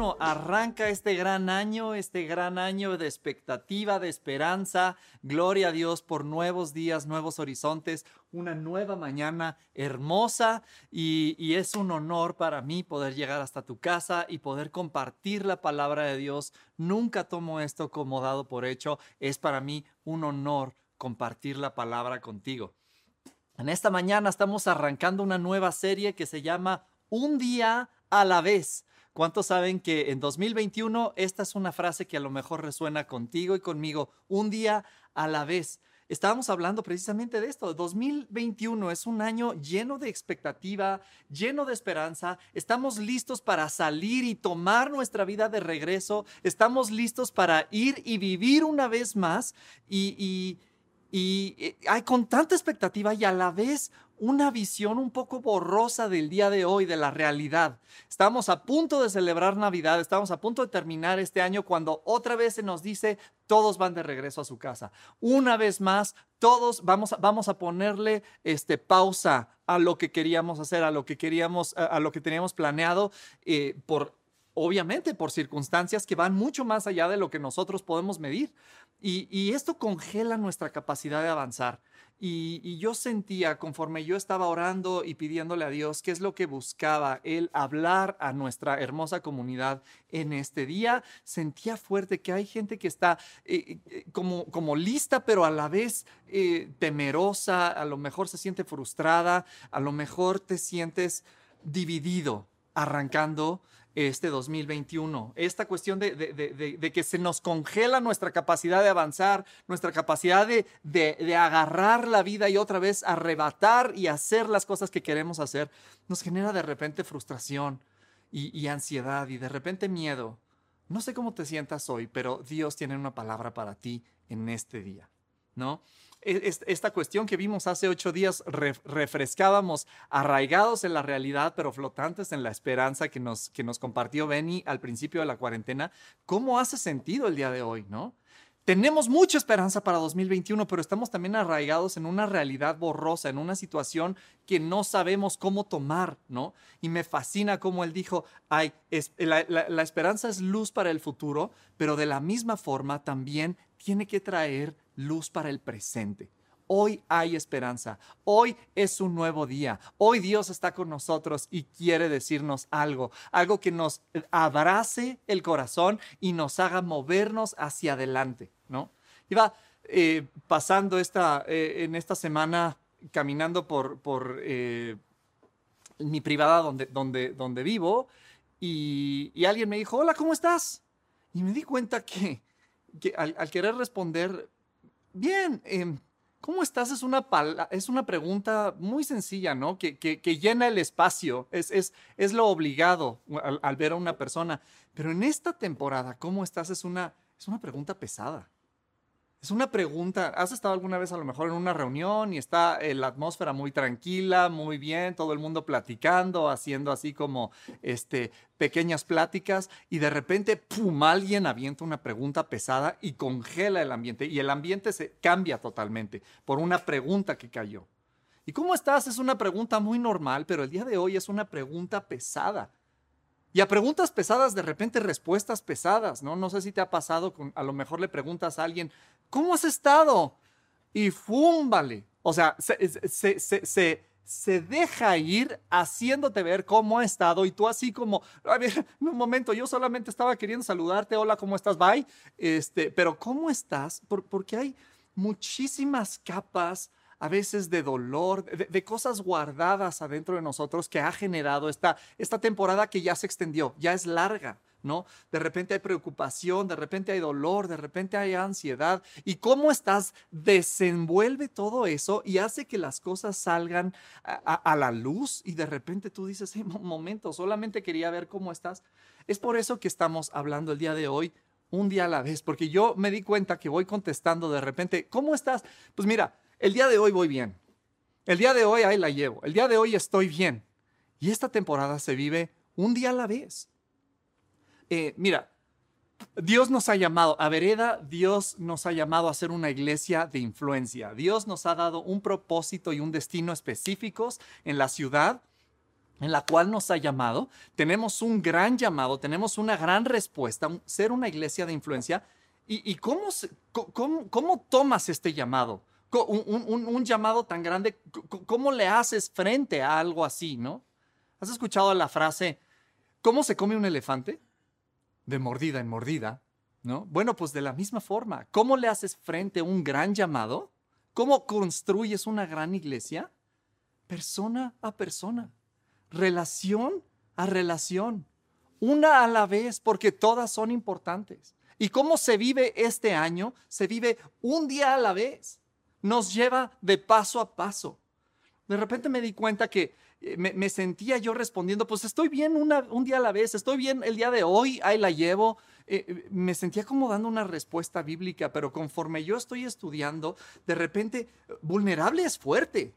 2021 arranca este gran año, este gran año de expectativa, de esperanza. Gloria a Dios por nuevos días, nuevos horizontes, una nueva mañana hermosa y, y es un honor para mí poder llegar hasta tu casa y poder compartir la palabra de Dios. Nunca tomo esto como dado por hecho. Es para mí un honor compartir la palabra contigo. En esta mañana estamos arrancando una nueva serie que se llama Un día a la vez. ¿Cuántos saben que en 2021 esta es una frase que a lo mejor resuena contigo y conmigo? Un día a la vez. Estábamos hablando precisamente de esto. 2021 es un año lleno de expectativa, lleno de esperanza. Estamos listos para salir y tomar nuestra vida de regreso. Estamos listos para ir y vivir una vez más. Y, y, y eh, hay con tanta expectativa y a la vez una visión un poco borrosa del día de hoy, de la realidad. Estamos a punto de celebrar Navidad, estamos a punto de terminar este año cuando otra vez se nos dice todos van de regreso a su casa. Una vez más, todos vamos vamos a ponerle este, pausa a lo que queríamos hacer, a lo que queríamos, a, lo que teníamos planeado eh, por obviamente por circunstancias que van mucho más allá de lo que nosotros podemos medir. Y esto congela nuestra capacidad de avanzar. Y, yo sentía, conforme yo estaba orando y pidiéndole a Dios, qué es lo que buscaba Él hablar a nuestra hermosa comunidad en este día, sentía fuerte que hay gente que está eh, eh, como, como lista, pero a la vez eh, temerosa, a lo mejor se siente frustrada, a lo mejor te sientes dividido arrancando este 2021. Esta cuestión de, de, de, que se nos congela nuestra capacidad de avanzar, nuestra capacidad de, agarrar la vida y otra vez arrebatar y hacer las cosas que queremos hacer, nos genera de repente frustración y, y ansiedad y de repente miedo. No sé cómo te sientas hoy, pero Dios tiene una palabra para ti en este día, ¿no? Esta cuestión que vimos hace ocho días, refrescábamos arraigados en la realidad, pero flotantes en la esperanza que nos, que nos compartió Benny al principio de la cuarentena. ¿Cómo hace sentido el día de hoy, no? Tenemos mucha esperanza para 2021, pero estamos también arraigados en una realidad borrosa, en una situación que no sabemos cómo tomar, ¿no? Y me fascina cómo él dijo, ay, la, la esperanza es luz para el futuro, pero de la misma forma también tiene que traer luz para el presente. Hoy hay esperanza, hoy es un nuevo día, hoy Dios está con nosotros y quiere decirnos algo, algo que nos abrace el corazón y nos haga movernos hacia adelante, ¿no? Iba eh, pasando esta, eh, en esta semana caminando por, por eh, mi privada donde, donde, donde vivo y, y, alguien me dijo, hola, ¿cómo estás? Y me di cuenta que, al querer responder Bien, eh, ¿cómo estás? Es una, es una pregunta muy sencilla, ¿no? Que, que, que llena el espacio, es, es, es lo obligado al, al, ver a una persona. Pero en esta temporada, ¿cómo estás? Es una, es una pregunta pesada. Es una pregunta, ¿has estado alguna vez a lo mejor en una reunión y está eh, la atmósfera muy tranquila, muy bien, todo el mundo platicando, haciendo así como este, pequeñas pláticas y de repente, ¡pum!, alguien avienta una pregunta pesada y congela el ambiente y el ambiente se cambia totalmente por una pregunta que cayó. ¿Y cómo estás? Es una pregunta muy normal, pero el día de hoy es una pregunta pesada. Y a preguntas pesadas, de repente respuestas pesadas, ¿no? No sé si te ha pasado, a lo mejor le preguntas a alguien, ¿cómo has estado? Y fúmbale. O sea, se, se, se, se, deja ir haciéndote ver cómo ha estado y tú así como, a ver, un momento, yo solamente estaba queriendo saludarte, hola, ¿cómo estás? Bye. Este, pero ¿cómo estás? Por, porque hay muchísimas capas a veces de dolor, de, cosas guardadas adentro de nosotros que ha generado esta, esta temporada que ya se extendió, ya es larga. ¿No? De repente hay preocupación, de repente hay dolor, de repente hay ansiedad. ¿Y cómo estás? Desenvuelve todo eso y hace que las cosas salgan a, la luz y de repente tú dices, hey, un momento, solamente quería ver cómo estás. Es por eso que estamos hablando el día de hoy un día a la vez, porque yo me di cuenta que voy contestando de repente, ¿cómo estás? Pues mira, el día de hoy voy bien. El día de hoy ahí la llevo. El día de hoy estoy bien. Y esta temporada se vive un día a la vez. Eh, mira, Dios nos ha llamado, a Vereda, Dios nos ha llamado a ser una iglesia de influencia. Dios nos ha dado un propósito y un destino específicos en la ciudad en la cual nos ha llamado. Tenemos un gran llamado, tenemos una gran respuesta, ser una iglesia de influencia. ¿Y, cómo, cómo, tomas este llamado? Un, llamado tan grande, ¿cómo le haces frente a algo así, no? ¿Has escuchado la frase, ¿cómo se come un elefante? de mordida en mordida, ¿no? Bueno, pues de la misma forma, ¿cómo le haces frente a un gran llamado? ¿Cómo construyes una gran iglesia? Persona a persona, relación a relación, una a la vez, porque todas son importantes. ¿Y cómo se vive este año? Se vive un día a la vez. Nos lleva de paso a paso. De repente me di cuenta que eh, me, sentía yo respondiendo, pues estoy bien un día a la vez, estoy bien el día de hoy, ahí la llevo. Eh, eh, me sentía como dando una respuesta bíblica, pero conforme yo estoy estudiando, de repente, vulnerable es fuerte.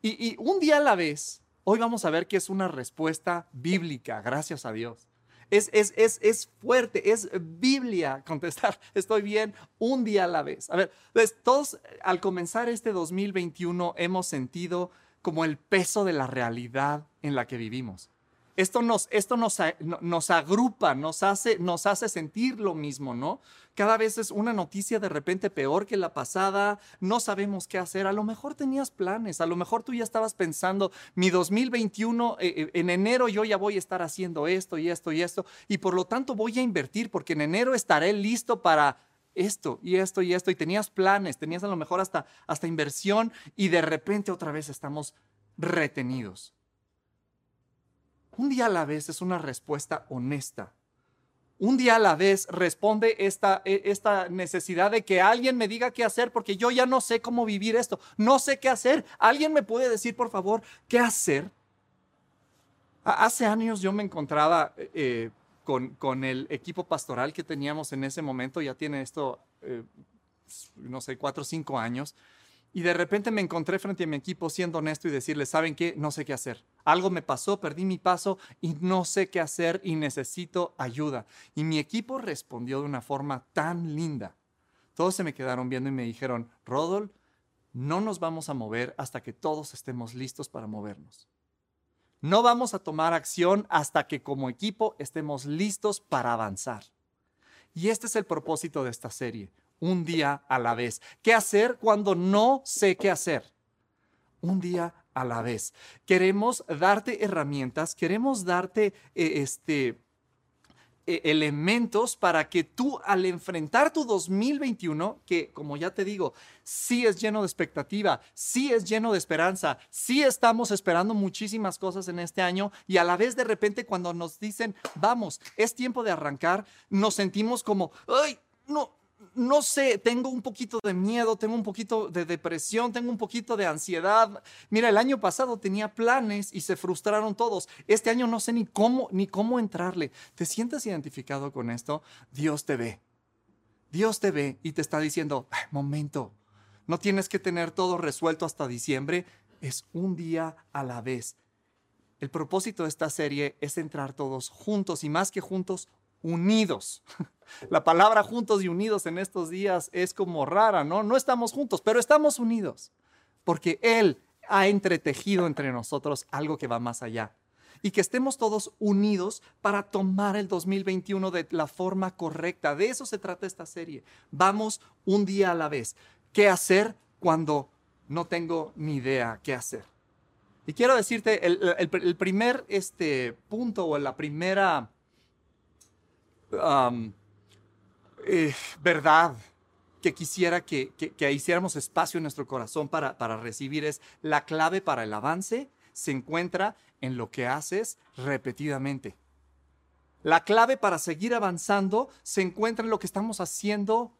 Y, y un día a la vez, hoy vamos a ver que es una respuesta bíblica, gracias a Dios. Es, es, es, es, fuerte, es Biblia contestar, estoy bien un día a la vez. A ver, pues todos al comenzar este 2021 hemos sentido como el peso de la realidad en la que vivimos. Esto nos, esto nos, nos agrupa, nos hace, nos hace sentir lo mismo, ¿no? Cada vez es una noticia de repente peor que la pasada, no sabemos qué hacer, a lo mejor tenías planes, a lo mejor tú ya estabas pensando, mi 2021, eh, eh, en enero yo ya voy a estar haciendo esto y esto y esto, y por lo tanto voy a invertir porque en enero estaré listo para esto y esto y esto, y tenías planes, tenías a lo mejor hasta, hasta inversión, y de repente otra vez estamos retenidos. Un día a la vez es una respuesta honesta. Un día a la vez responde esta, e, esta necesidad de que alguien me diga qué hacer porque yo ya no sé cómo vivir esto. No sé qué hacer. ¿Alguien me puede decir, por favor, qué hacer? Hace años yo me encontraba eh, con, el equipo pastoral que teníamos en ese momento, ya tiene esto, eh, no sé, cuatro o cinco años, y de repente me encontré frente a mi equipo siendo honesto y decirle, ¿saben qué? No sé qué hacer. Algo me pasó, perdí mi paso y no sé qué hacer y necesito ayuda. Y mi equipo respondió de una forma tan linda. Todos se me quedaron viendo y me dijeron, Rodol, no nos vamos a mover hasta que todos estemos listos para movernos. No vamos a tomar acción hasta que como equipo estemos listos para avanzar. Y este es el propósito de esta serie, un día a la vez. ¿Qué hacer cuando no sé qué hacer? Un día a la vez. Queremos darte herramientas, queremos darte eh, este, e, elementos para que tú al enfrentar tu 2021, que como ya te digo, sí es lleno de expectativa, sí es lleno de esperanza, sí estamos esperando muchísimas cosas en este año y a la vez de repente cuando nos dicen, vamos, es tiempo de arrancar, nos sentimos como, ay, no, no sé, tengo un poquito de miedo, tengo un poquito de depresión, tengo un poquito de ansiedad. Mira, el año pasado tenía planes y se frustraron todos. Este año no sé ni cómo ni cómo entrarle. ¿Te sientes identificado con esto? Dios te ve. Dios te ve y te está diciendo, momento, no tienes que tener todo resuelto hasta diciembre, es un día a la vez. El propósito de esta serie es entrar todos juntos y más que juntos, unidos. La palabra juntos y unidos en estos días es como rara, ¿no? No estamos juntos, pero estamos unidos, porque Él ha entretejido entre nosotros algo que va más allá. Y que estemos todos unidos para tomar el 2021 de la forma correcta. De eso se trata esta serie. Vamos un día a la vez. ¿Qué hacer cuando no tengo ni idea qué hacer? Y quiero decirte, el, primer este, punto o la primera verdad que quisiera que, hiciéramos espacio en nuestro corazón para, para recibir es la clave para el avance se encuentra en lo que haces repetidamente. La clave para seguir avanzando se encuentra en lo que estamos haciendo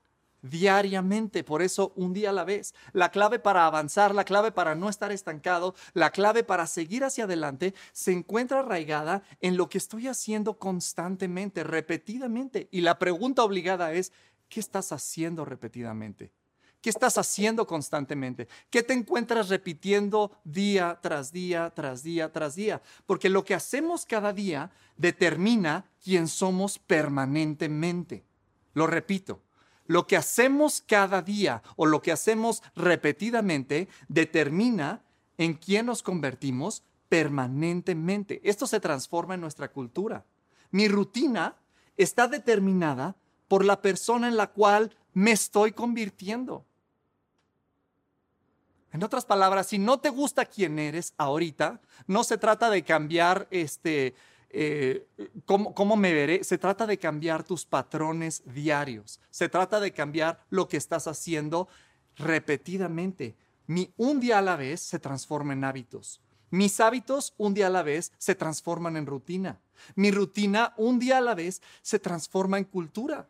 diariamente, por eso un día a la vez. La clave para avanzar, la clave para no estar estancado, la clave para seguir hacia adelante se encuentra arraigada en lo que estoy haciendo constantemente, repetidamente. Y la pregunta obligada es, ¿qué estás haciendo repetidamente? ¿Qué estás haciendo constantemente? ¿Qué te encuentras repitiendo día tras día, tras día, tras día? Porque lo que hacemos cada día determina quién somos permanentemente. Lo repito, lo que hacemos cada día o lo que hacemos repetidamente determina en quién nos convertimos permanentemente. Esto se transforma en nuestra cultura. Mi rutina está determinada por la persona en la cual me estoy convirtiendo. En otras palabras, si no te gusta quién eres ahorita, no se trata de cambiar este, eh, cómo, cómo me veré, se trata de cambiar tus patrones diarios, se trata de cambiar lo que estás haciendo repetidamente. Mi un día a la vez se transforma en hábitos. Mis hábitos un día a la vez se transforman en rutina. Mi rutina un día a la vez se transforma en cultura.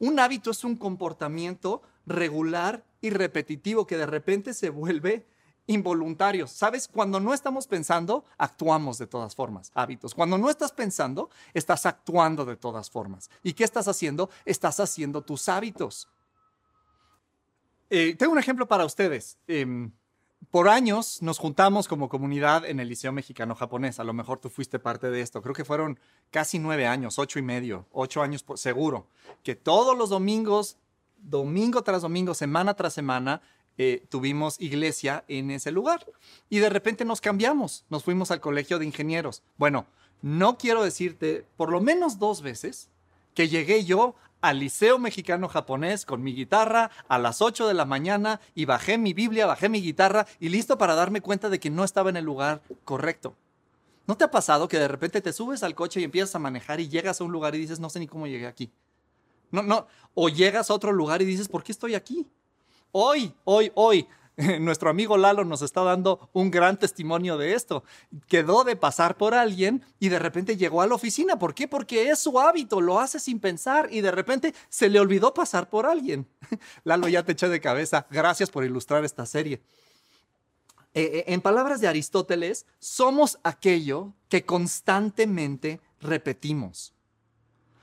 Un hábito es un comportamiento regular y repetitivo que de repente se vuelve involuntario. ¿Sabes? Cuando no estamos pensando, actuamos de todas formas. Hábitos. Cuando no estás pensando, estás actuando de todas formas. ¿Y qué estás haciendo? Estás haciendo tus hábitos. Eh, tengo un ejemplo para ustedes. Em, por años nos juntamos como comunidad en el Liceo Mexicano Japonés. A lo mejor tú fuiste parte de esto. Creo que fueron casi nueve años, ocho y medio, ocho años seguro. Que todos los domingos, domingo tras domingo, semana tras semana, eh, tuvimos iglesia en ese lugar. Y de repente nos cambiamos, nos fuimos al colegio de ingenieros. Bueno, no quiero decirte por lo menos dos veces que llegué yo al Liceo Mexicano Japonés con mi guitarra a las 8 de la mañana y bajé mi Biblia, bajé mi guitarra y listo para darme cuenta de que no estaba en el lugar correcto. ¿No te ha pasado que de repente te subes al coche y empiezas a manejar y llegas a un lugar y dices, no sé ni cómo llegué aquí? No, no, o llegas a otro lugar y dices, ¿por qué estoy aquí? Hoy, hoy, hoy, nuestro amigo Lalo nos está dando un gran testimonio de esto. Quedó de pasar por alguien y de repente llegó a la oficina. ¿Por qué? Porque es su hábito, lo hace sin pensar y de repente se le olvidó pasar por alguien. Lalo ya te eché de cabeza. Gracias por ilustrar esta serie. Eh, eh, en palabras de Aristóteles, somos aquello que constantemente repetimos.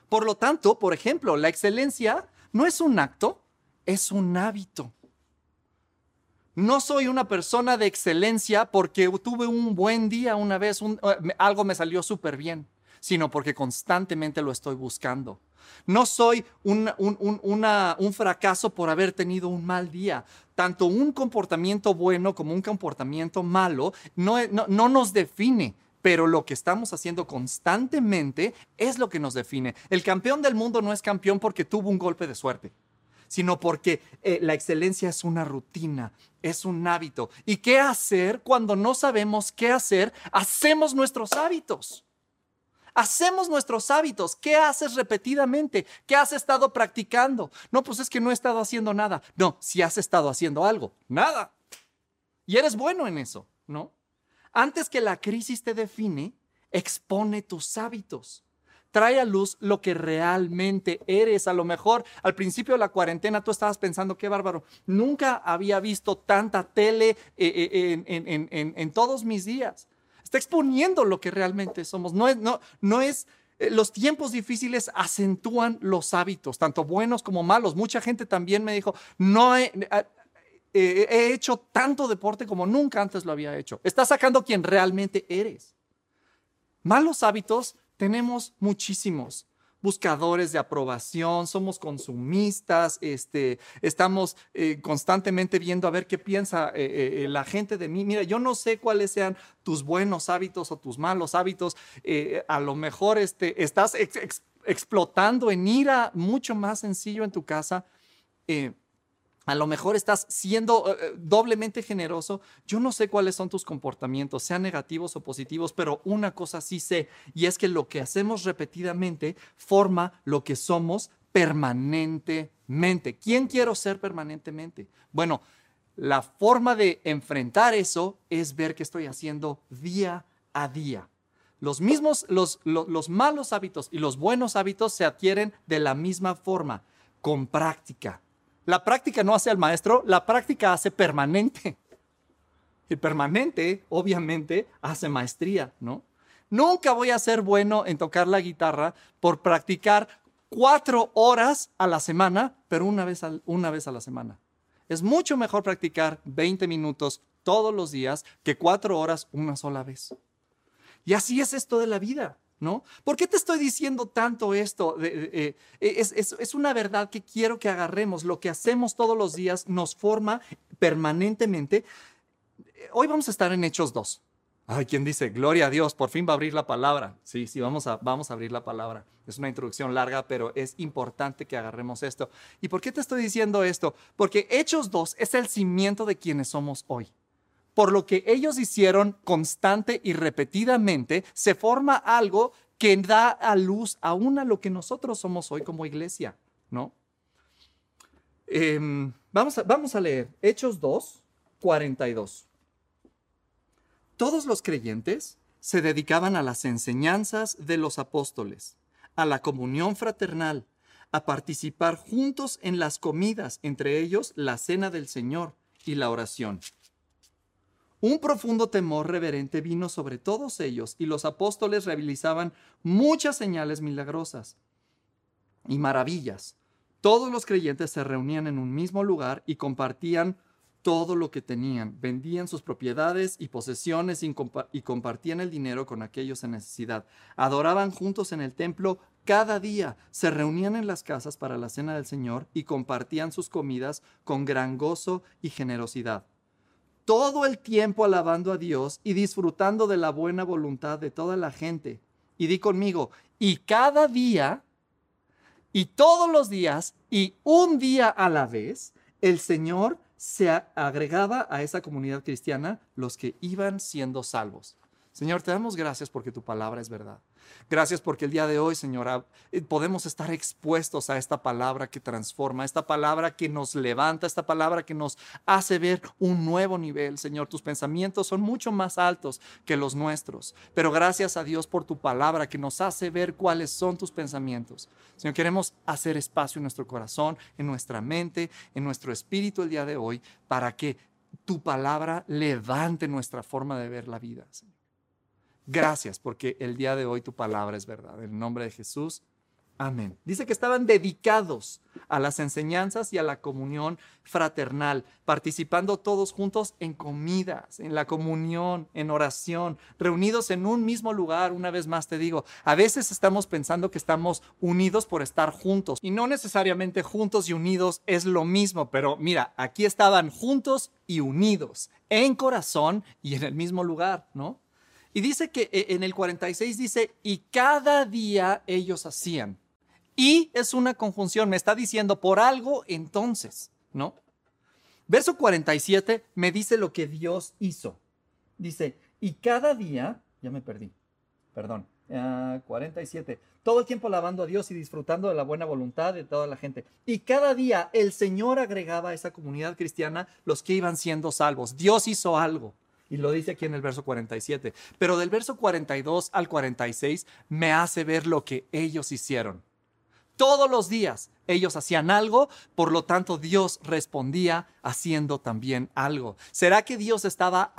Por lo tanto, por ejemplo, la excelencia no es un acto, es un hábito. No soy una persona de excelencia porque tuve un buen día una vez, eh, algo me salió súper bien, sino porque constantemente lo estoy buscando. No soy un, un, fracaso por haber tenido un mal día. Tanto un comportamiento bueno como un comportamiento malo no, no, no nos define pero lo que estamos haciendo constantemente es lo que nos define. El campeón del mundo no es campeón porque tuvo un golpe de suerte sino porque eh, la excelencia es una rutina, es un hábito. ¿Y qué hacer cuando no sabemos qué hacer? Hacemos nuestros hábitos. Hacemos nuestros hábitos. ¿Qué haces repetidamente? ¿Qué has estado practicando? No, pues es que no he estado haciendo nada. No, si has estado haciendo algo, nada. Y eres bueno en eso, ¿no? Antes que la crisis te define, expone tus hábitos trae a luz lo que realmente eres. A lo mejor al principio de la cuarentena tú estabas pensando, qué bárbaro, nunca había visto tanta tele eh, eh, en, todos mis días. Está exponiendo lo que realmente somos. No es, eh, los tiempos difíciles acentúan los hábitos, tanto buenos como malos. Mucha gente también me dijo, no he, he hecho tanto deporte como nunca antes lo había hecho. Está sacando quien realmente eres. Malos hábitos tenemos muchísimos buscadores de aprobación, somos consumistas, este, estamos eh, constantemente viendo a ver qué piensa eh, eh, la gente de mí. Mira, yo no sé cuáles sean tus buenos hábitos o tus malos hábitos. a lo mejor este, estás explotando en ira mucho más sencillo en tu casa. A lo mejor estás siendo eh, eh, doblemente generoso. Yo no sé cuáles son tus comportamientos, sean negativos o positivos, pero una cosa sí sé, y es que lo que hacemos repetidamente forma lo que somos permanentemente. ¿Quién quiero ser permanentemente? Bueno, la forma de enfrentar eso es ver qué estoy haciendo día a día. Los mismos, los, los malos hábitos y los buenos hábitos se adquieren de la misma forma, con práctica la práctica no hace al maestro, la práctica hace permanente. Y permanente, obviamente, hace maestría, ¿no? Nunca voy a ser bueno en tocar la guitarra por practicar cuatro horas a la semana, pero una vez a, una vez a la semana. Es mucho mejor practicar 20 minutos todos los días que cuatro horas una sola vez. Y así es esto de la vida. ¿No? ¿Por qué te estoy diciendo tanto esto? Eh, es, es, una verdad que quiero que agarremos. Lo que hacemos todos los días nos forma permanentemente. Hoy vamos a estar en Hechos 2. Ay, ¿quién dice? Gloria a Dios, por fin va a abrir la palabra. Sí, sí, vamos a, vamos a abrir la palabra. Es una introducción larga, pero es importante que agarremos esto. ¿Y por qué te estoy diciendo esto? Porque Hechos 2 es el cimiento de quienes somos hoy por lo que ellos hicieron constante y repetidamente, se forma algo que da a luz aún a lo que nosotros somos hoy como iglesia, ¿no? Em, vamos, a, vamos a leer Hechos 2, 42. Todos los creyentes se dedicaban a las enseñanzas de los apóstoles, a la comunión fraternal, a participar juntos en las comidas, entre ellos la cena del Señor y la oración. Un profundo temor reverente vino sobre todos ellos y los apóstoles realizaban muchas señales milagrosas y maravillas. Todos los creyentes se reunían en un mismo lugar y compartían todo lo que tenían, vendían sus propiedades y posesiones y, compartían el dinero con aquellos en necesidad. Adoraban juntos en el templo cada día, se reunían en las casas para la cena del Señor y compartían sus comidas con gran gozo y generosidad todo el tiempo alabando a Dios y disfrutando de la buena voluntad de toda la gente. Y di conmigo, y cada día, y todos los días, y un día a la vez, el Señor se agregaba a esa comunidad cristiana los que iban siendo salvos. Señor, te damos gracias porque tu palabra es verdad. Gracias porque el día de hoy, Señora, eh, podemos estar expuestos a esta palabra que transforma, esta palabra que nos levanta, esta palabra que nos hace ver un nuevo nivel. Señor, tus pensamientos son mucho más altos que los nuestros. Pero gracias a Dios por tu palabra que nos hace ver cuáles son tus pensamientos. Señor, queremos hacer espacio en nuestro corazón, en nuestra mente, en nuestro espíritu el día de hoy, para que tu palabra levante nuestra forma de ver la vida. Señor. Gracias porque el día de hoy tu palabra es verdad. En el nombre de Jesús. Amén. Dice que estaban dedicados a las enseñanzas y a la comunión fraternal, participando todos juntos en comidas, en la comunión, en oración, reunidos en un mismo lugar. Una vez más te digo, a veces estamos pensando que estamos unidos por estar juntos y no necesariamente juntos y unidos es lo mismo, pero mira, aquí estaban juntos y unidos en corazón y en el mismo lugar, ¿no? Y dice que eh, en el 46 dice, y cada día ellos hacían. Y es una conjunción, me está diciendo por algo entonces, ¿no? Verso 47 me dice lo que Dios hizo. Dice, y cada día, ya me perdí, perdón, 47, ah, todo el tiempo alabando a Dios y disfrutando de la buena voluntad de toda la gente. Y cada día el Señor agregaba a esa comunidad cristiana los que iban siendo salvos. Dios hizo algo. Y lo dice aquí en el verso 47. Pero del verso 42 al 46 me hace ver lo que ellos hicieron. Todos los días ellos hacían algo, por lo tanto Dios respondía haciendo también algo. ¿Será que Dios estaba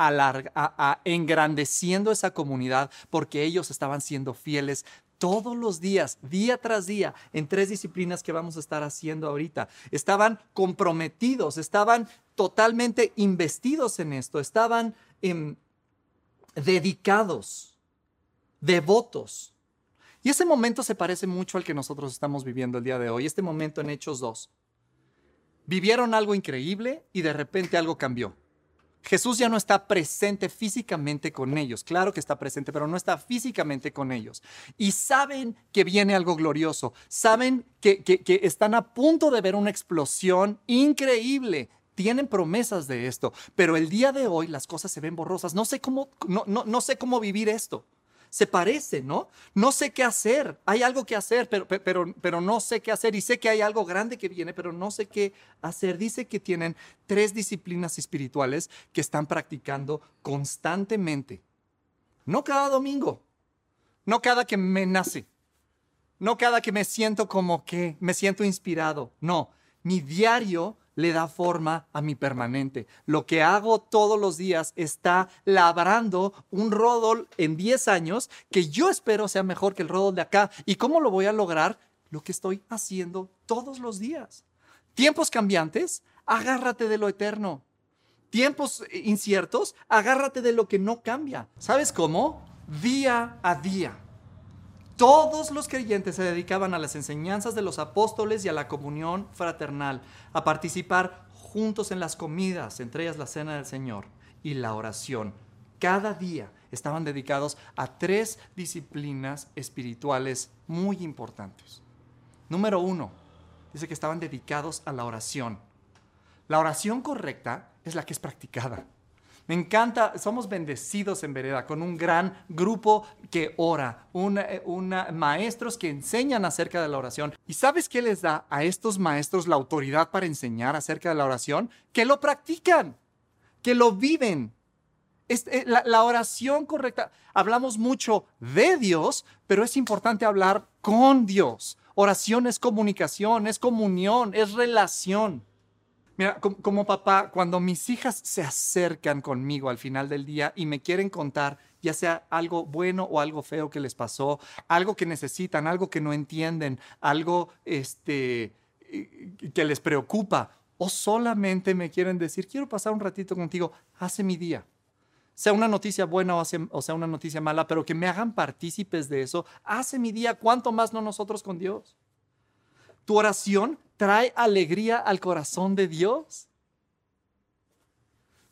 engrandeciendo esa comunidad porque ellos estaban siendo fieles todos los días, día tras día, en tres disciplinas que vamos a estar haciendo ahorita. Estaban comprometidos, estaban totalmente investidos en esto, estaban Em, dedicados, devotos. Y ese momento se parece mucho al que nosotros estamos viviendo el día de hoy, este momento en Hechos 2. Vivieron algo increíble y de repente algo cambió. Jesús ya no está presente físicamente con ellos. Claro que está presente, pero no está físicamente con ellos. Y saben que viene algo glorioso. Saben que, que están a punto de ver una explosión increíble tienen promesas de esto, pero el día de hoy las cosas se ven borrosas. No sé cómo, no, no, sé cómo vivir esto. Se parece, ¿no? No sé qué hacer. Hay algo que hacer, pero, pero, pero no sé qué hacer. Y sé que hay algo grande que viene, pero no sé qué hacer. Dice que tienen tres disciplinas espirituales que están practicando constantemente. No cada domingo, no cada que me nace, no cada que me siento como que me siento inspirado. No, mi diario le da forma a mi permanente. Lo que hago todos los días está labrando un rodol en 10 años que yo espero sea mejor que el rodol de acá. ¿Y cómo lo voy a lograr? Lo que estoy haciendo todos los días. Tiempos cambiantes, agárrate de lo eterno. Tiempos inciertos, agárrate de lo que no cambia. ¿Sabes cómo? Día a día. Todos los creyentes se dedicaban a las enseñanzas de los apóstoles y a la comunión fraternal, a participar juntos en las comidas, entre ellas la cena del Señor y la oración. Cada día estaban dedicados a tres disciplinas espirituales muy importantes. Número uno, dice que estaban dedicados a la oración. La oración correcta es la que es practicada. Me encanta, somos bendecidos en Vereda con un gran grupo que ora, eh, maestros que enseñan acerca de la oración. ¿Y sabes qué les da a estos maestros la autoridad para enseñar acerca de la oración? Que lo practican, que lo viven. Eh, la, oración correcta, hablamos mucho de Dios, pero es importante hablar con Dios. Oración es comunicación, es comunión, es relación. Mira, como, papá, cuando mis hijas se acercan conmigo al final del día y me quieren contar, ya sea algo bueno o algo feo que les pasó, algo que necesitan, algo que no entienden, algo este, que les preocupa, o solamente me quieren decir, quiero pasar un ratito contigo, hace mi día. Sea una noticia buena o o sea una noticia mala, pero que me hagan partícipes de eso, hace mi día, cuánto más no nosotros con Dios. Tu oración trae alegría al corazón de Dios.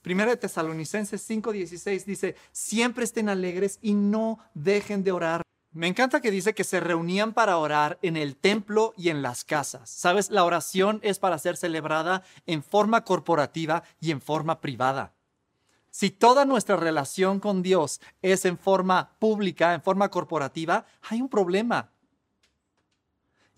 Primera de Tesalonicenses 5:16 dice, siempre estén alegres y no dejen de orar. Me encanta que dice que se reunían para orar en el templo y en las casas. Sabes, la oración es para ser celebrada en forma corporativa y en forma privada. Si toda nuestra relación con Dios es en forma pública, en forma corporativa, hay un problema.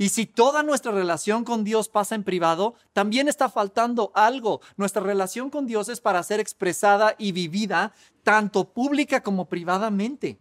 Y si toda nuestra relación con Dios pasa en privado, también está faltando algo. Nuestra relación con Dios es para ser expresada y vivida tanto pública como privadamente.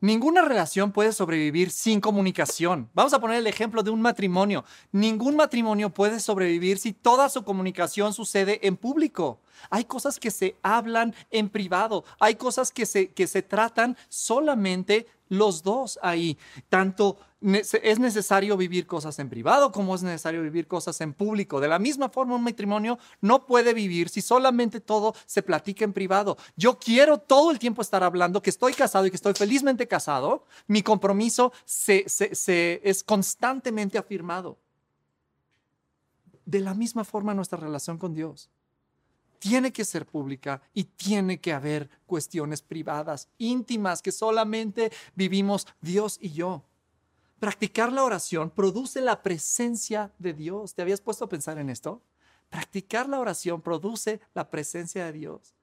Ninguna relación puede sobrevivir sin comunicación. Vamos a poner el ejemplo de un matrimonio. Ningún matrimonio puede sobrevivir si toda su comunicación sucede en público. Hay cosas que se hablan en privado, hay cosas que se, que se tratan solamente los dos ahí. Tanto es necesario vivir cosas en privado como es necesario vivir cosas en público. De la misma forma, un matrimonio no puede vivir si solamente todo se platica en privado. Yo quiero todo el tiempo estar hablando que estoy casado y que estoy felizmente casado. Mi compromiso se, es constantemente afirmado. De la misma forma nuestra relación con Dios tiene que ser pública y tiene que haber cuestiones privadas, íntimas, que solamente vivimos Dios y yo. Practicar la oración produce la presencia de Dios. ¿Te habías puesto a pensar en esto? Practicar la oración produce la presencia de Dios.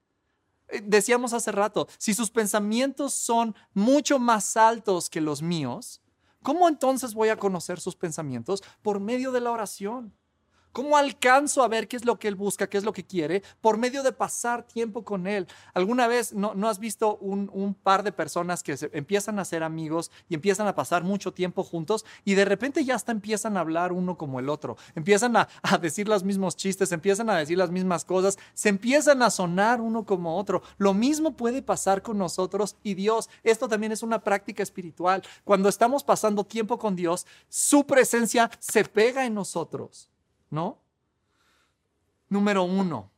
Eh, decíamos hace rato, si sus pensamientos son mucho más altos que los míos, ¿cómo entonces voy a conocer sus pensamientos? Por medio de la oración. ¿Cómo alcanzo a ver qué es lo que Él busca, qué es lo que quiere? Por medio de pasar tiempo con Él. ¿Alguna vez no, has visto un, par de personas que empiezan a ser amigos y empiezan a pasar mucho tiempo juntos y de repente ya hasta empiezan a hablar uno como el otro? Empiezan a, a decir los mismos chistes, empiezan a decir las mismas cosas, se empiezan a sonar uno como otro. Lo mismo puede pasar con nosotros y Dios. Esto también es una práctica espiritual. Cuando estamos pasando tiempo con Dios, su presencia se pega en nosotros. ¿No? Número uno,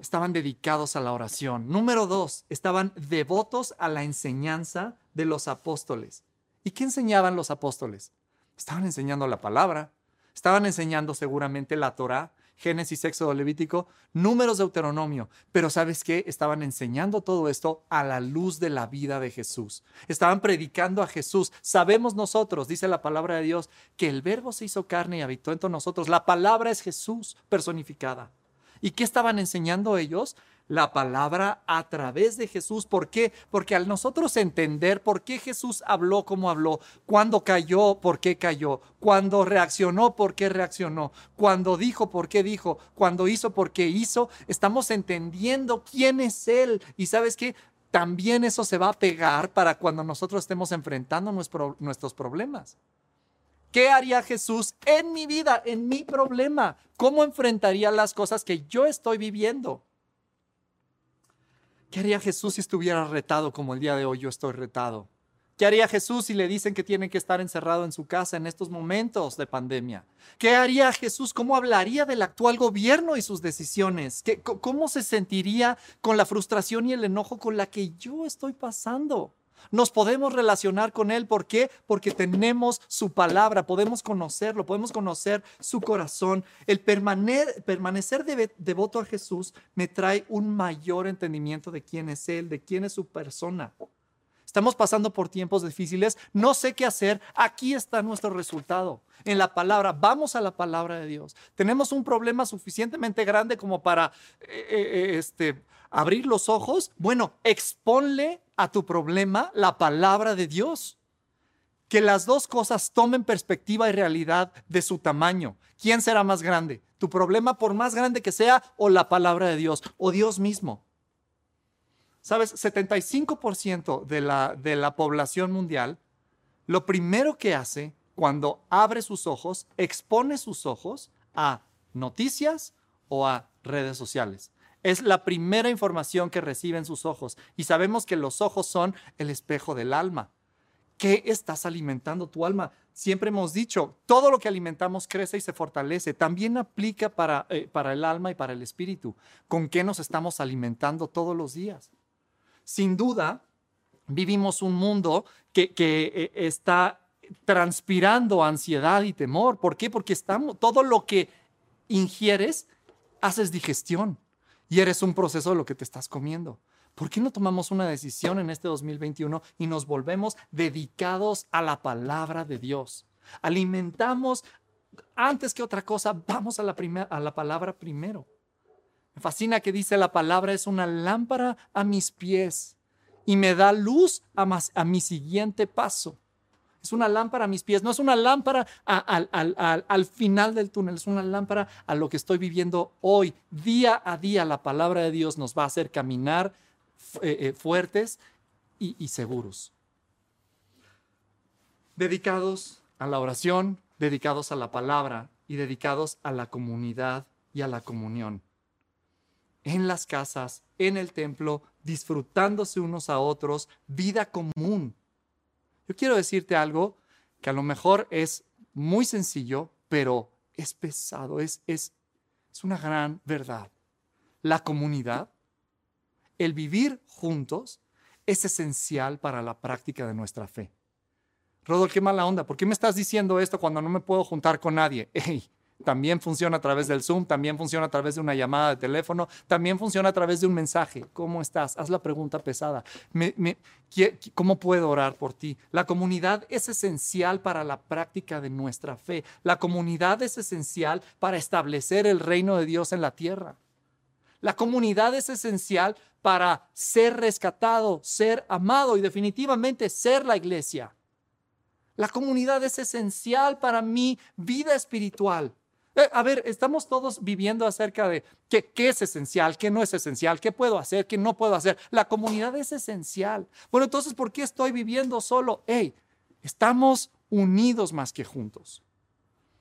estaban dedicados a la oración. Número dos, estaban devotos a la enseñanza de los apóstoles. ¿Y qué enseñaban los apóstoles? Estaban enseñando la palabra, estaban enseñando seguramente la Torah, Génesis, Éxodo, Levítico, números de Deuteronomio. Pero ¿sabes qué? Estaban enseñando todo esto a la luz de la vida de Jesús. Estaban predicando a Jesús. Sabemos nosotros, dice la palabra de Dios, que el verbo se hizo carne y habitó entre nosotros. La palabra es Jesús personificada. ¿Y qué estaban enseñando ellos? La palabra a través de Jesús. ¿Por qué? Porque al nosotros entender por qué Jesús habló como habló, cuando cayó, por qué cayó, cuando reaccionó, por qué reaccionó, cuando dijo, por qué dijo, cuando hizo, por qué hizo, estamos entendiendo quién es Él. Y sabes qué? También eso se va a pegar para cuando nosotros estemos enfrentando nuestros problemas. ¿Qué haría Jesús en mi vida, en mi problema? ¿Cómo enfrentaría las cosas que yo estoy viviendo? ¿Qué haría Jesús si estuviera retado como el día de hoy yo estoy retado? ¿Qué haría Jesús si le dicen que tiene que estar encerrado en su casa en estos momentos de pandemia? ¿Qué haría Jesús? ¿Cómo hablaría del actual gobierno y sus decisiones? ¿Qué, ¿Cómo se sentiría con la frustración y el enojo con la que yo estoy pasando? Nos podemos relacionar con Él. ¿Por qué? Porque tenemos su palabra, podemos conocerlo, podemos conocer su corazón. El permanecer devoto a Jesús me trae un mayor entendimiento de quién es Él, de quién es su persona. Estamos pasando por tiempos difíciles, no sé qué hacer. Aquí está nuestro resultado, en la palabra. Vamos a la palabra de Dios. Tenemos un problema suficientemente grande como para eh, eh, este, abrir los ojos. Bueno, exponle a tu problema la palabra de Dios. Que las dos cosas tomen perspectiva y realidad de su tamaño. ¿Quién será más grande? ¿Tu problema por más grande que sea o la palabra de Dios o Dios mismo? Sabes, 75% de la, de la población mundial, lo primero que hace cuando abre sus ojos, expone sus ojos a noticias o a redes sociales. Es la primera información que reciben sus ojos. Y sabemos que los ojos son el espejo del alma. ¿Qué estás alimentando tu alma? Siempre hemos dicho, todo lo que alimentamos crece y se fortalece. También aplica para, eh, para el alma y para el espíritu. ¿Con qué nos estamos alimentando todos los días? sin duda, vivimos un mundo que, eh, está transpirando ansiedad y temor. ¿Por qué? Porque estamos, todo lo que ingieres, haces digestión y eres un proceso de lo que te estás comiendo. ¿Por qué no tomamos una decisión en este 2021 y nos volvemos dedicados a la palabra de Dios? Alimentamos antes que otra cosa, vamos a la, a la palabra primero. Me fascina que dice la palabra es una lámpara a mis pies y me da luz a, mi siguiente paso. Es una lámpara a mis pies, no es una lámpara al final del túnel, es una lámpara a lo que estoy viviendo hoy. Día a día la palabra de Dios nos va a hacer caminar eh, eh, fuertes y seguros. Dedicados a la oración, dedicados a la palabra y dedicados a la comunidad y a la comunión en las casas, en el templo, disfrutándose unos a otros, vida común. Yo quiero decirte algo que a lo mejor es muy sencillo, pero es pesado, es, es, es una gran verdad. La comunidad, el vivir juntos, es esencial para la práctica de nuestra fe. Rodolfo, qué mala onda. ¿Por qué me estás diciendo esto cuando no me puedo juntar con nadie? También funciona a través del Zoom, también funciona a través de una llamada de teléfono, también funciona a través de un mensaje. ¿Cómo estás? Haz la pregunta pesada. ¿Cómo puedo orar por ti? La comunidad es esencial para la práctica de nuestra fe. La comunidad es esencial para establecer el reino de Dios en la tierra. La comunidad es esencial para ser rescatado, ser amado y definitivamente ser la iglesia. La comunidad es esencial para mi vida espiritual. Eh, a ver, estamos todos viviendo acerca de qué, qué, es esencial, qué no es esencial, qué puedo hacer, qué no puedo hacer. La comunidad es esencial. Bueno, entonces, ¿por qué estoy viviendo solo? Hey, estamos unidos más que juntos,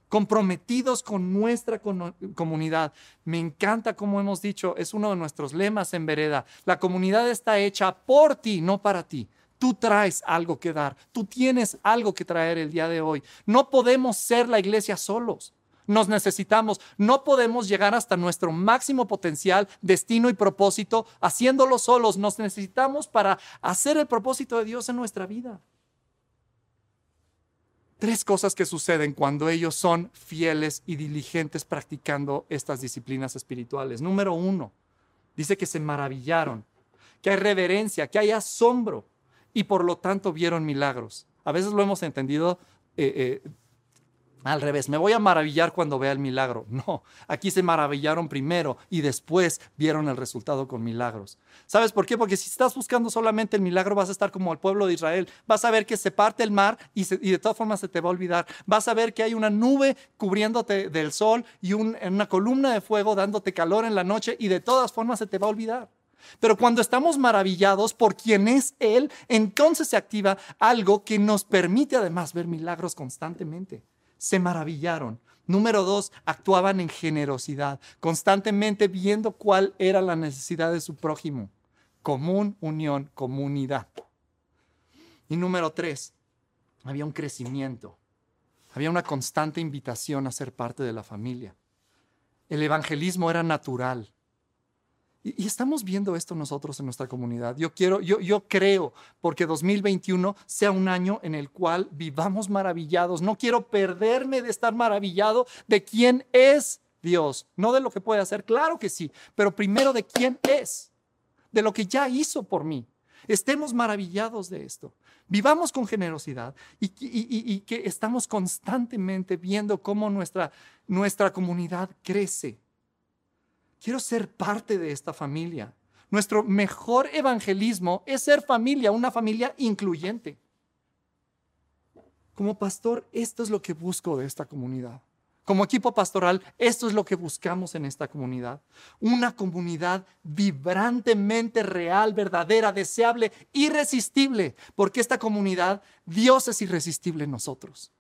comprometidos con nuestra comunidad. Me encanta, como hemos dicho, es uno de nuestros lemas en Vereda. La comunidad está hecha por ti, no para ti. Tú traes algo que dar, tú tienes algo que traer el día de hoy. No podemos ser la iglesia solos nos necesitamos. No podemos llegar hasta nuestro máximo potencial, destino y propósito haciéndolo solos. Nos necesitamos para hacer el propósito de Dios en nuestra vida. Tres cosas que suceden cuando ellos son fieles y diligentes practicando estas disciplinas espirituales. Número uno, dice que se maravillaron, que hay reverencia, que hay asombro y por lo tanto vieron milagros. A veces lo hemos entendido eh, eh, al revés, me voy a maravillar cuando vea el milagro. No, aquí se maravillaron primero y después vieron el resultado con milagros. ¿Sabes por qué? Porque si estás buscando solamente el milagro vas a estar como el pueblo de Israel. Vas a ver que se parte el mar y, de todas formas se te va a olvidar. Vas a ver que hay una nube cubriéndote del sol y una columna de fuego dándote calor en la noche y de todas formas se te va a olvidar. Pero cuando estamos maravillados por quién es Él, entonces se activa algo que nos permite además ver milagros constantemente se maravillaron. Número dos, actuaban en generosidad, constantemente viendo cuál era la necesidad de su prójimo. Común, unión, comunidad. Y número tres, había un crecimiento. Había una constante invitación a ser parte de la familia. El evangelismo era natural. Y, estamos viendo esto nosotros en nuestra comunidad. Yo quiero, yo, yo creo, porque 2021 sea un año en el cual vivamos maravillados. No quiero perderme de estar maravillado de quién es Dios, no de lo que puede hacer, claro que sí, pero primero de quién es, de lo que ya hizo por mí. Estemos maravillados de esto. Vivamos con generosidad y, que estamos constantemente viendo cómo nuestra, nuestra comunidad crece. Quiero ser parte de esta familia. Nuestro mejor evangelismo es ser familia, una familia incluyente. Como pastor, esto es lo que busco de esta comunidad. Como equipo pastoral, esto es lo que buscamos en esta comunidad. Una comunidad vibrantemente real, verdadera, deseable, irresistible, porque esta comunidad, Dios es irresistible en nosotros.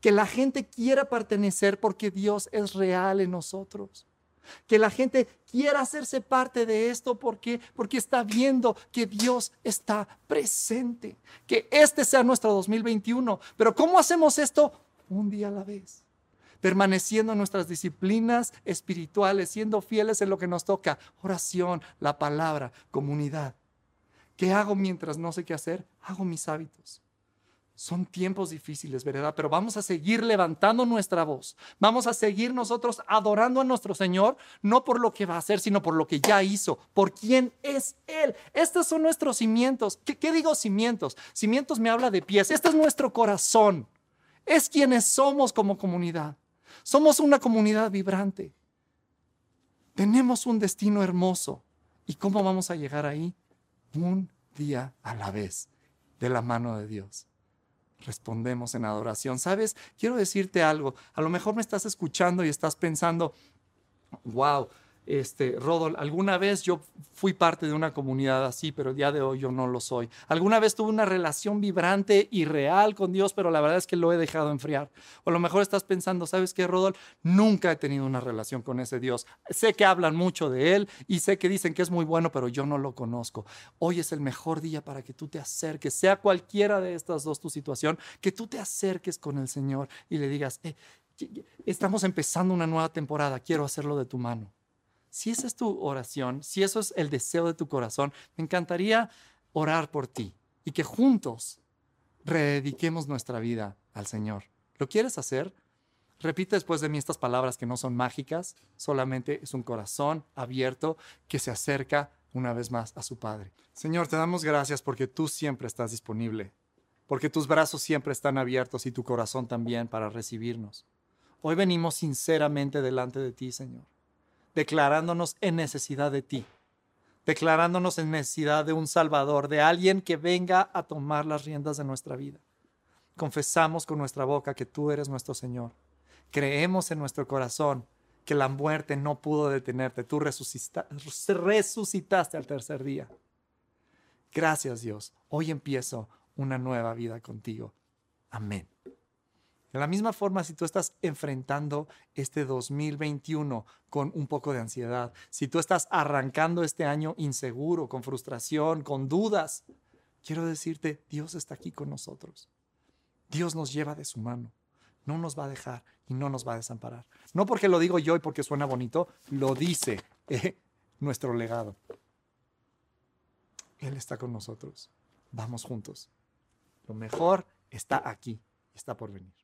Que la gente quiera pertenecer porque Dios es real en nosotros. Que la gente quiera hacerse parte de esto porque porque está viendo que Dios está presente. Que este sea nuestro 2021. Pero ¿cómo hacemos esto? Un día a la vez permaneciendo en nuestras disciplinas espirituales, siendo fieles en lo que nos toca, oración, la palabra, comunidad. ¿Qué hago mientras no sé qué hacer? Hago mis hábitos. Son tiempos difíciles, ¿verdad? Pero vamos a seguir levantando nuestra voz. Vamos a seguir nosotros adorando a nuestro Señor, no por lo que va a hacer, sino por lo que ya hizo, por quién es Él. Estos son nuestros cimientos. ¿Qué, digo cimientos? Cimientos me habla de pies. Este es nuestro corazón. Es quienes somos como comunidad. Somos una comunidad vibrante. Tenemos un destino hermoso. ¿Y cómo vamos a llegar ahí? Un día a la vez, de la mano de Dios. Respondemos en adoración. ¿Sabes? Quiero decirte algo. A lo mejor me estás escuchando y estás pensando, wow, este, Rodol, alguna vez yo fui parte de una comunidad así, pero el día de hoy yo no lo soy. Alguna vez tuve una relación vibrante y real con Dios, pero la verdad es que lo he dejado enfriar. O a lo mejor estás pensando, ¿sabes qué, Rodol? Nunca he tenido una relación con ese Dios. Sé que hablan mucho de Él y sé que dicen que es muy bueno, pero yo no lo conozco. Hoy es el mejor día para que tú te acerques, sea cualquiera de estas dos tu situación, que tú te acerques con el Señor y le digas, eh, estamos empezando una nueva temporada, quiero hacerlo de tu mano si esa es tu oración, si eso es el deseo de tu corazón, me encantaría orar por ti y que juntos redediquemos nuestra vida al Señor. ¿Lo quieres hacer? Repite después de mí estas palabras que no son mágicas, solamente es un corazón abierto que se acerca una vez más a su Padre. Señor, te damos gracias porque tú siempre estás disponible, porque tus brazos siempre están abiertos y tu corazón también para recibirnos. Hoy venimos sinceramente delante de ti, Señor declarándonos en necesidad de ti, declarándonos en necesidad de un Salvador, de alguien que venga a tomar las riendas de nuestra vida. Confesamos con nuestra boca que tú eres nuestro Señor. Creemos en nuestro corazón que la muerte no pudo detenerte. Tú resucitaste al tercer día. Gracias Dios. Hoy empiezo una nueva vida contigo. Amén. De la misma forma, si tú estás enfrentando este 2021 con un poco de ansiedad, si tú estás arrancando este año inseguro, con frustración, con dudas, quiero decirte, Dios está aquí con nosotros. Dios nos lleva de su mano. No nos va a dejar y no nos va a desamparar. No porque lo digo yo y porque suena bonito, lo dice eh, nuestro legado. Él está con nosotros. Vamos juntos. Lo mejor está aquí está por venir.